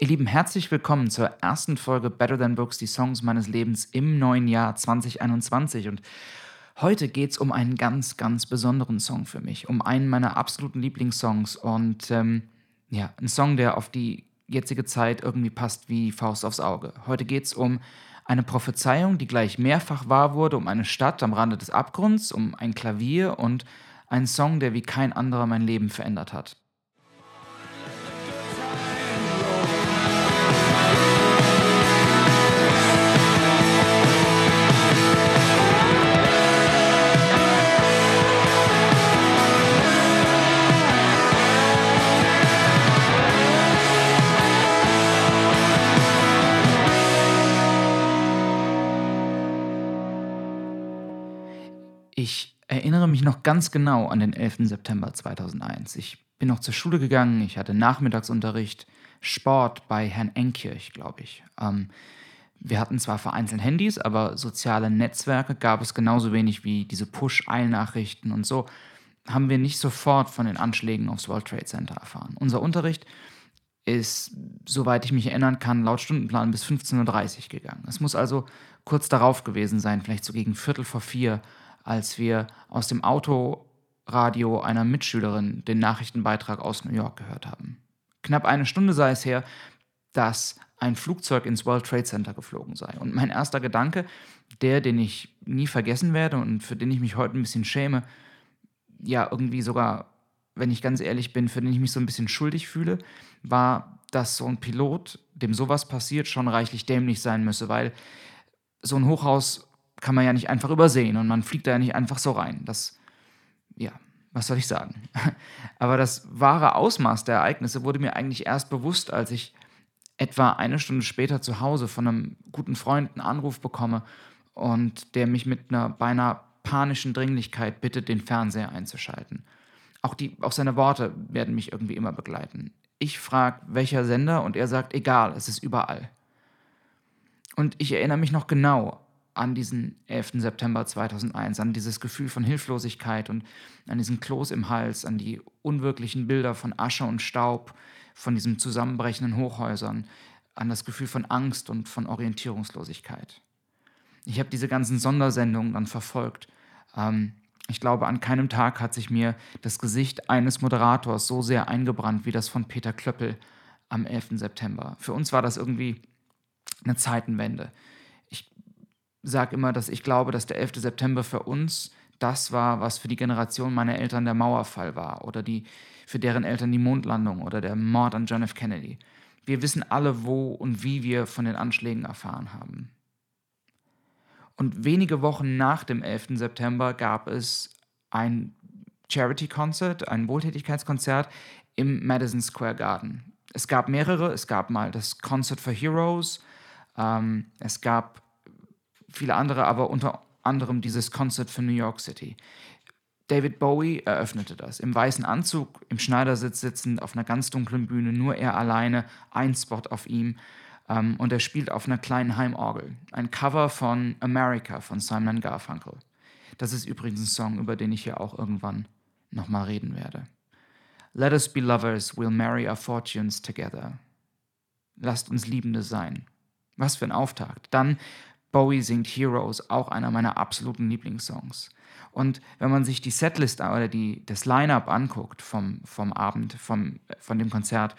Ihr Lieben, herzlich willkommen zur ersten Folge Better Than Books, die Songs meines Lebens im neuen Jahr 2021. Und heute geht es um einen ganz, ganz besonderen Song für mich, um einen meiner absoluten Lieblingssongs und ähm, ja, ein Song, der auf die jetzige Zeit irgendwie passt wie Faust aufs Auge. Heute geht es um eine Prophezeiung, die gleich mehrfach wahr wurde, um eine Stadt am Rande des Abgrunds, um ein Klavier und einen Song, der wie kein anderer mein Leben verändert hat. Ich erinnere mich noch ganz genau an den 11. September 2001. Ich bin noch zur Schule gegangen, ich hatte Nachmittagsunterricht, Sport bei Herrn Enkirch, glaube ich. Ähm, wir hatten zwar vereinzelt Handys, aber soziale Netzwerke gab es genauso wenig wie diese Push-Eilnachrichten und so haben wir nicht sofort von den Anschlägen aufs World Trade Center erfahren. Unser Unterricht ist, soweit ich mich erinnern kann, laut Stundenplan bis 15.30 Uhr gegangen. Es muss also kurz darauf gewesen sein, vielleicht so gegen Viertel vor vier, als wir aus dem Autoradio einer Mitschülerin den Nachrichtenbeitrag aus New York gehört haben. Knapp eine Stunde sei es her, dass ein Flugzeug ins World Trade Center geflogen sei. Und mein erster Gedanke, der, den ich nie vergessen werde und für den ich mich heute ein bisschen schäme, ja irgendwie sogar, wenn ich ganz ehrlich bin, für den ich mich so ein bisschen schuldig fühle, war, dass so ein Pilot, dem sowas passiert, schon reichlich dämlich sein müsse, weil so ein Hochhaus kann man ja nicht einfach übersehen und man fliegt da ja nicht einfach so rein. Das, ja, was soll ich sagen? Aber das wahre Ausmaß der Ereignisse wurde mir eigentlich erst bewusst, als ich etwa eine Stunde später zu Hause von einem guten Freund einen Anruf bekomme und der mich mit einer beinahe panischen Dringlichkeit bittet, den Fernseher einzuschalten. Auch, die, auch seine Worte werden mich irgendwie immer begleiten. Ich frage, welcher Sender, und er sagt, egal, es ist überall. Und ich erinnere mich noch genau an diesen 11. September 2001, an dieses Gefühl von Hilflosigkeit und an diesen Kloß im Hals, an die unwirklichen Bilder von Asche und Staub, von diesen zusammenbrechenden Hochhäusern, an das Gefühl von Angst und von Orientierungslosigkeit. Ich habe diese ganzen Sondersendungen dann verfolgt. Ähm, ich glaube, an keinem Tag hat sich mir das Gesicht eines Moderators so sehr eingebrannt wie das von Peter Klöppel am 11. September. Für uns war das irgendwie eine Zeitenwende sage immer, dass ich glaube, dass der 11. September für uns das war, was für die Generation meiner Eltern der Mauerfall war oder die, für deren Eltern die Mondlandung oder der Mord an John F. Kennedy. Wir wissen alle, wo und wie wir von den Anschlägen erfahren haben. Und wenige Wochen nach dem 11. September gab es ein Charity-Concert, ein Wohltätigkeitskonzert im Madison Square Garden. Es gab mehrere. Es gab mal das Concert for Heroes. Ähm, es gab viele andere, aber unter anderem dieses Concert für New York City. David Bowie eröffnete das. Im weißen Anzug, im Schneidersitz sitzend, auf einer ganz dunklen Bühne, nur er alleine, ein Spot auf ihm. Ähm, und er spielt auf einer kleinen Heimorgel. Ein Cover von America von Simon Garfunkel. Das ist übrigens ein Song, über den ich hier auch irgendwann nochmal reden werde. Let us be lovers, we'll marry our fortunes together. Lasst uns Liebende sein. Was für ein Auftakt. Dann Bowie singt Heroes, auch einer meiner absoluten Lieblingssongs. Und wenn man sich die Setlist oder die, das Line-up anguckt vom, vom Abend, vom, von dem Konzert,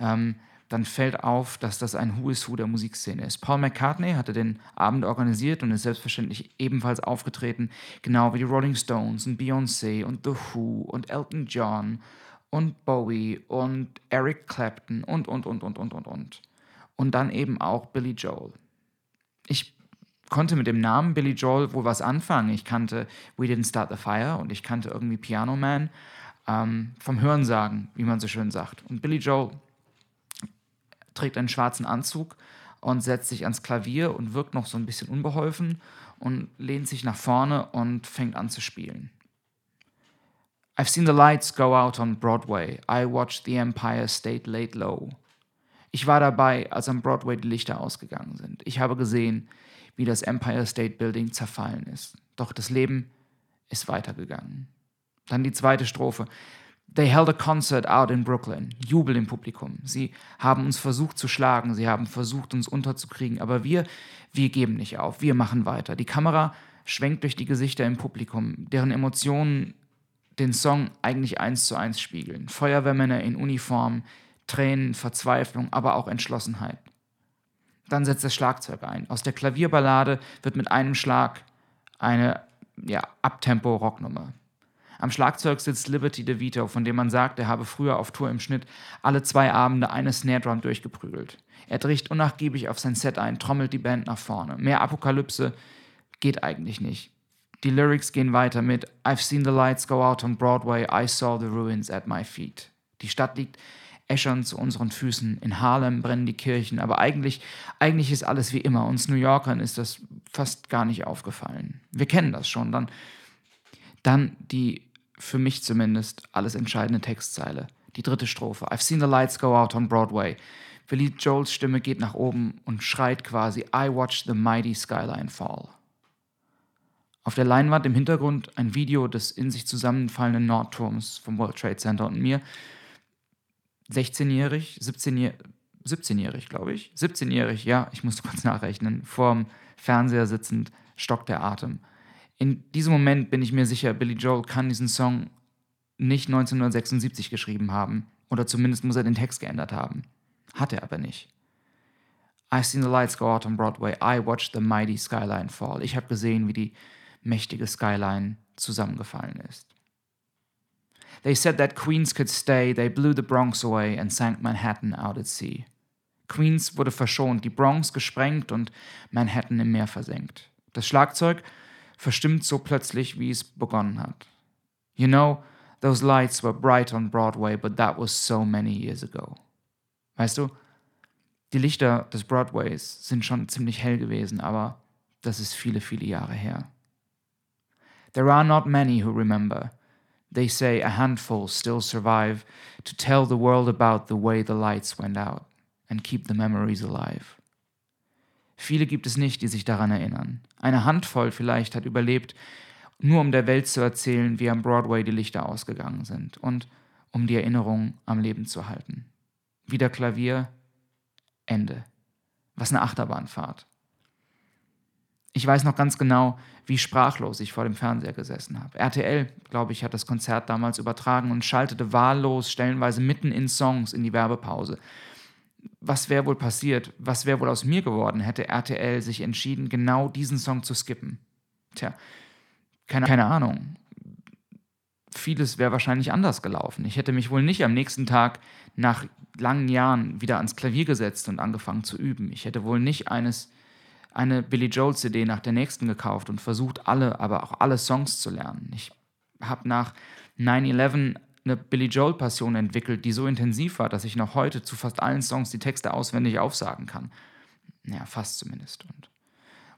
ähm, dann fällt auf, dass das ein Who is Who der Musikszene ist. Paul McCartney hatte den Abend organisiert und ist selbstverständlich ebenfalls aufgetreten, genau wie die Rolling Stones und Beyoncé und The Who und Elton John und Bowie und Eric Clapton und, und, und, und, und, und, und. Und dann eben auch Billy Joel. Ich konnte mit dem Namen Billy Joel wohl was anfangen. Ich kannte We Didn't Start the Fire und ich kannte irgendwie Piano Man ähm, vom Hörensagen, wie man so schön sagt. Und Billy Joel trägt einen schwarzen Anzug und setzt sich ans Klavier und wirkt noch so ein bisschen unbeholfen und lehnt sich nach vorne und fängt an zu spielen. I've seen the lights go out on Broadway. I watched the Empire State laid low. Ich war dabei, als am Broadway die Lichter ausgegangen sind. Ich habe gesehen, wie das Empire State Building zerfallen ist. Doch das Leben ist weitergegangen. Dann die zweite Strophe. They held a concert out in Brooklyn. Jubel im Publikum. Sie haben uns versucht zu schlagen, sie haben versucht, uns unterzukriegen, aber wir, wir geben nicht auf, wir machen weiter. Die Kamera schwenkt durch die Gesichter im Publikum, deren Emotionen den Song eigentlich eins zu eins spiegeln. Feuerwehrmänner in Uniform, Tränen, Verzweiflung, aber auch Entschlossenheit. Dann setzt das Schlagzeug ein. Aus der Klavierballade wird mit einem Schlag eine ja, Abtempo-Rocknummer. Am Schlagzeug sitzt Liberty DeVito, von dem man sagt, er habe früher auf Tour im Schnitt alle zwei Abende eine Snare Drum durchgeprügelt. Er bricht unnachgiebig auf sein Set ein, trommelt die Band nach vorne. Mehr Apokalypse geht eigentlich nicht. Die Lyrics gehen weiter mit I've seen the lights go out on Broadway, I saw the ruins at my feet. Die Stadt liegt äschern zu unseren Füßen. In Harlem brennen die Kirchen, aber eigentlich, eigentlich ist alles wie immer. Uns New Yorkern ist das fast gar nicht aufgefallen. Wir kennen das schon. Dann, dann die für mich zumindest alles entscheidende Textzeile. Die dritte Strophe. I've seen the lights go out on Broadway. Billy Joels Stimme geht nach oben und schreit quasi I watched the mighty skyline fall. Auf der Leinwand im Hintergrund ein Video des in sich zusammenfallenden Nordturms vom World Trade Center und mir 16-jährig, 17-jährig, 17-jährig, glaube ich. 17-jährig, ja, ich musste kurz nachrechnen, vorm Fernseher sitzend, stockt der Atem. In diesem Moment bin ich mir sicher, Billy Joel kann diesen Song nicht 1976 geschrieben haben. Oder zumindest muss er den Text geändert haben. Hat er aber nicht. I've seen the lights go out on Broadway. I watched the mighty skyline fall. Ich habe gesehen, wie die mächtige Skyline zusammengefallen ist. They said that Queens could stay. They blew the Bronx away and sank Manhattan out at sea. Queens wurde verschont, die Bronx gesprengt und Manhattan im Meer versenkt. Das Schlagzeug verstimmt so plötzlich, wie es begonnen hat. You know, those lights were bright on Broadway, but that was so many years ago. Weißt du, die Lichter des Broadways sind schon ziemlich hell gewesen, aber das ist viele, viele Jahre her. There are not many who remember. They say a handful still survive to tell the world about the way the lights went out and keep the memories alive. Viele gibt es nicht, die sich daran erinnern. Eine Handvoll vielleicht hat überlebt, nur um der Welt zu erzählen, wie am Broadway die Lichter ausgegangen sind und um die Erinnerung am Leben zu halten. Wieder Klavier, Ende. Was eine Achterbahnfahrt. Ich weiß noch ganz genau, wie sprachlos ich vor dem Fernseher gesessen habe. RTL, glaube ich, hat das Konzert damals übertragen und schaltete wahllos, stellenweise mitten in Songs in die Werbepause was wäre wohl passiert? Was wäre wohl aus mir geworden, hätte RTL sich entschieden, genau diesen Song zu skippen? Tja, keine, keine Ahnung. Vieles wäre wahrscheinlich anders gelaufen. Ich hätte mich wohl nicht am nächsten Tag nach langen Jahren wieder ans Klavier gesetzt und angefangen zu üben. Ich hätte wohl nicht eines, eine Billy Joel CD nach der nächsten gekauft und versucht, alle, aber auch alle Songs zu lernen. Ich habe nach 9-11 eine Billy Joel-Passion entwickelt, die so intensiv war, dass ich noch heute zu fast allen Songs die Texte auswendig aufsagen kann. Ja, fast zumindest. Und,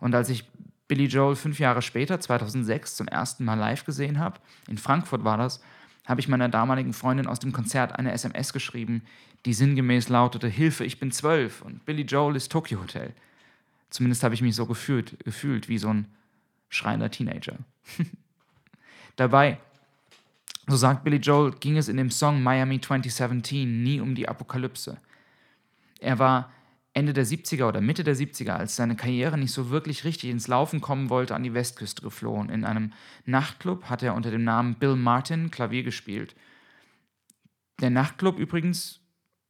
und als ich Billy Joel fünf Jahre später, 2006, zum ersten Mal live gesehen habe, in Frankfurt war das, habe ich meiner damaligen Freundin aus dem Konzert eine SMS geschrieben, die sinngemäß lautete: Hilfe, ich bin zwölf und Billy Joel ist Tokyo Hotel. Zumindest habe ich mich so gefühlt, gefühlt wie so ein schreiender Teenager. Dabei so sagt Billy Joel, ging es in dem Song Miami 2017 nie um die Apokalypse. Er war Ende der 70er oder Mitte der 70er, als seine Karriere nicht so wirklich richtig ins Laufen kommen wollte, an die Westküste geflohen. In einem Nachtclub hat er unter dem Namen Bill Martin Klavier gespielt. Der Nachtclub übrigens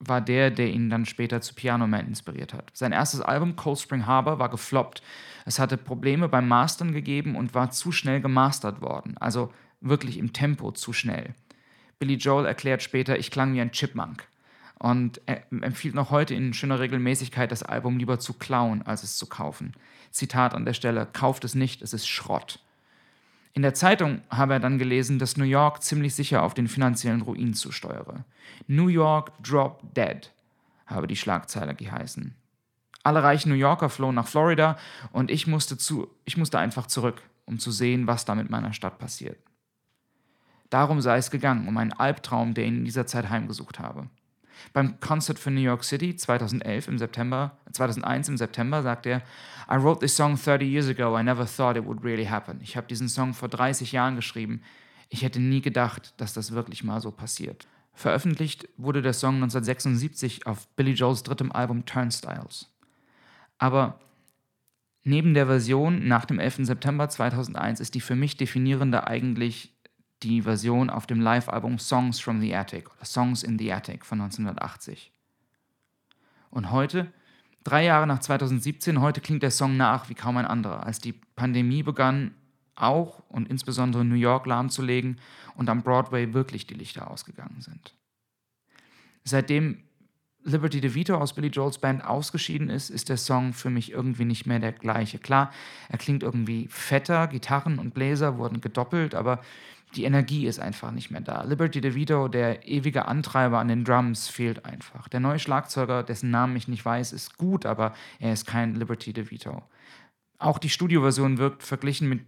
war der, der ihn dann später zu Piano Man inspiriert hat. Sein erstes Album Cold Spring Harbor war gefloppt. Es hatte Probleme beim Mastern gegeben und war zu schnell gemastert worden. Also wirklich im Tempo zu schnell. Billy Joel erklärt später, ich klang wie ein Chipmunk und empfiehlt noch heute in schöner Regelmäßigkeit, das Album lieber zu klauen, als es zu kaufen. Zitat an der Stelle, kauft es nicht, es ist Schrott. In der Zeitung habe er dann gelesen, dass New York ziemlich sicher auf den finanziellen Ruin zusteuere. New York Drop Dead habe die Schlagzeile geheißen. Alle reichen New Yorker flohen nach Florida und ich musste, zu, ich musste einfach zurück, um zu sehen, was da mit meiner Stadt passiert. Darum sei es gegangen, um einen Albtraum, der ihn in dieser Zeit heimgesucht habe. Beim Concert für New York City 2011 im September, 2001 im September sagt er, I wrote this song 30 years ago, I never thought it would really happen. Ich habe diesen Song vor 30 Jahren geschrieben. Ich hätte nie gedacht, dass das wirklich mal so passiert. Veröffentlicht wurde der Song 1976 auf Billy Joels drittem Album Turnstiles. Aber neben der Version nach dem 11. September 2001 ist die für mich definierende eigentlich die Version auf dem Live-Album Songs from the Attic oder Songs in the Attic von 1980. Und heute, drei Jahre nach 2017, heute klingt der Song nach wie kaum ein anderer. Als die Pandemie begann, auch und insbesondere New York lahmzulegen und am Broadway wirklich die Lichter ausgegangen sind. Seitdem Liberty DeVito aus Billy Joels Band ausgeschieden ist, ist der Song für mich irgendwie nicht mehr der gleiche. Klar, er klingt irgendwie fetter, Gitarren und Bläser wurden gedoppelt, aber die Energie ist einfach nicht mehr da. Liberty DeVito, der ewige Antreiber an den Drums, fehlt einfach. Der neue Schlagzeuger, dessen Namen ich nicht weiß, ist gut, aber er ist kein Liberty DeVito. Auch die Studioversion wirkt verglichen mit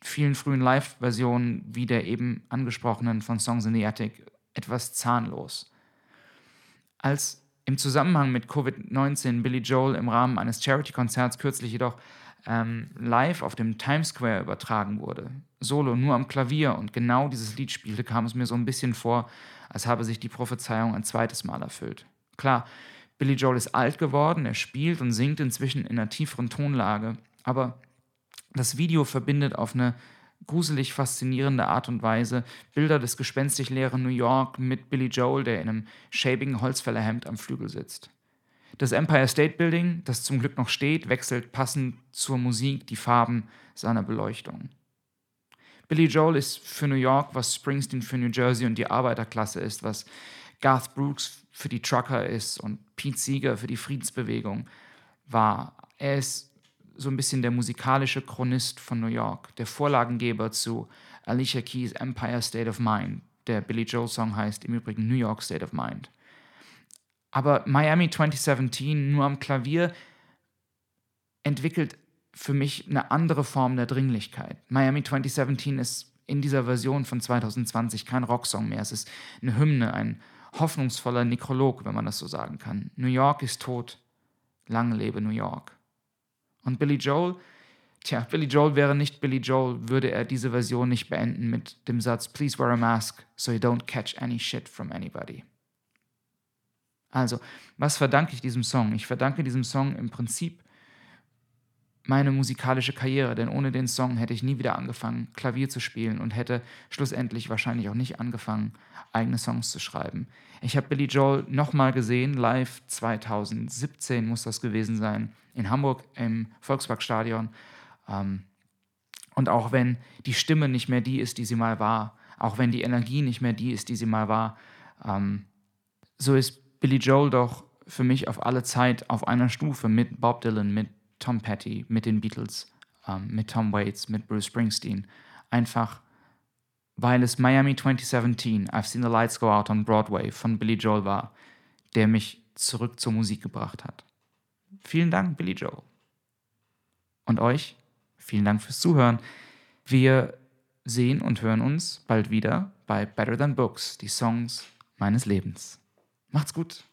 vielen frühen Live-Versionen wie der eben angesprochenen von Songs in the Attic etwas zahnlos. Als im Zusammenhang mit Covid-19 Billy Joel im Rahmen eines Charity-Konzerts kürzlich jedoch ähm, live auf dem Times Square übertragen wurde, solo nur am Klavier und genau dieses Lied spielte, kam es mir so ein bisschen vor, als habe sich die Prophezeiung ein zweites Mal erfüllt. Klar, Billy Joel ist alt geworden, er spielt und singt inzwischen in einer tieferen Tonlage, aber das Video verbindet auf eine gruselig faszinierende Art und Weise Bilder des gespenstisch leeren New York mit Billy Joel, der in einem schäbigen Holzfällerhemd am Flügel sitzt. Das Empire State Building, das zum Glück noch steht, wechselt passend zur Musik die Farben seiner Beleuchtung. Billy Joel ist für New York, was Springsteen für New Jersey und die Arbeiterklasse ist, was Garth Brooks für die Trucker ist und Pete Seeger für die Friedensbewegung war. Er ist so ein bisschen der musikalische Chronist von New York, der Vorlagengeber zu Alicia Keys Empire State of Mind. Der Billy Joel Song heißt im Übrigen New York State of Mind. Aber Miami 2017 nur am Klavier entwickelt für mich eine andere Form der Dringlichkeit. Miami 2017 ist in dieser Version von 2020 kein Rocksong mehr. Es ist eine Hymne, ein hoffnungsvoller Nekrolog, wenn man das so sagen kann. New York ist tot. Lang lebe New York. Und Billy Joel, tja, Billy Joel wäre nicht Billy Joel, würde er diese Version nicht beenden mit dem Satz Please wear a mask so you don't catch any shit from anybody. Also, was verdanke ich diesem Song? Ich verdanke diesem Song im Prinzip meine musikalische Karriere, denn ohne den Song hätte ich nie wieder angefangen, Klavier zu spielen und hätte schlussendlich wahrscheinlich auch nicht angefangen, eigene Songs zu schreiben. Ich habe Billy Joel nochmal gesehen, live 2017 muss das gewesen sein, in Hamburg im Volksparkstadion. Ähm, und auch wenn die Stimme nicht mehr die ist, die sie mal war, auch wenn die Energie nicht mehr die ist, die sie mal war, ähm, so ist Billy Joel doch für mich auf alle Zeit auf einer Stufe mit Bob Dylan, mit Tom Petty, mit den Beatles, ähm, mit Tom Waits, mit Bruce Springsteen. Einfach, weil es Miami 2017, I've Seen the Lights Go Out on Broadway von Billy Joel war, der mich zurück zur Musik gebracht hat. Vielen Dank, Billy Joel. Und euch, vielen Dank fürs Zuhören. Wir sehen und hören uns bald wieder bei Better Than Books, die Songs meines Lebens. Macht's gut.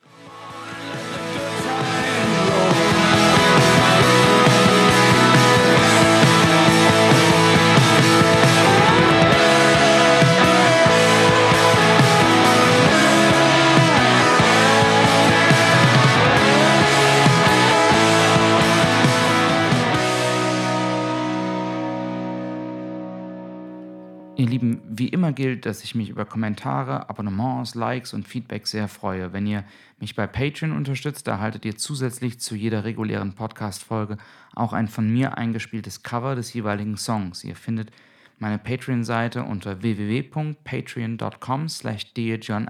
Ihr Lieben, wie immer gilt, dass ich mich über Kommentare, Abonnements, Likes und Feedback sehr freue. Wenn ihr mich bei Patreon unterstützt, erhaltet ihr zusätzlich zu jeder regulären Podcast-Folge auch ein von mir eingespieltes Cover des jeweiligen Songs. Ihr findet meine Patreon-Seite unter www.patreon.com slash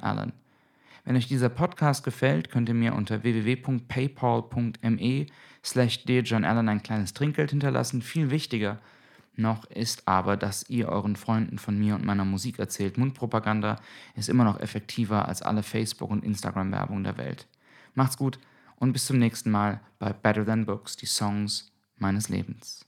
Allen. Wenn euch dieser Podcast gefällt, könnt ihr mir unter www.paypal.me slash Allen ein kleines Trinkgeld hinterlassen. Viel wichtiger – noch ist aber, dass ihr euren Freunden von mir und meiner Musik erzählt. Mundpropaganda ist immer noch effektiver als alle Facebook- und Instagram-Werbung der Welt. Macht's gut und bis zum nächsten Mal bei Better Than Books, die Songs meines Lebens.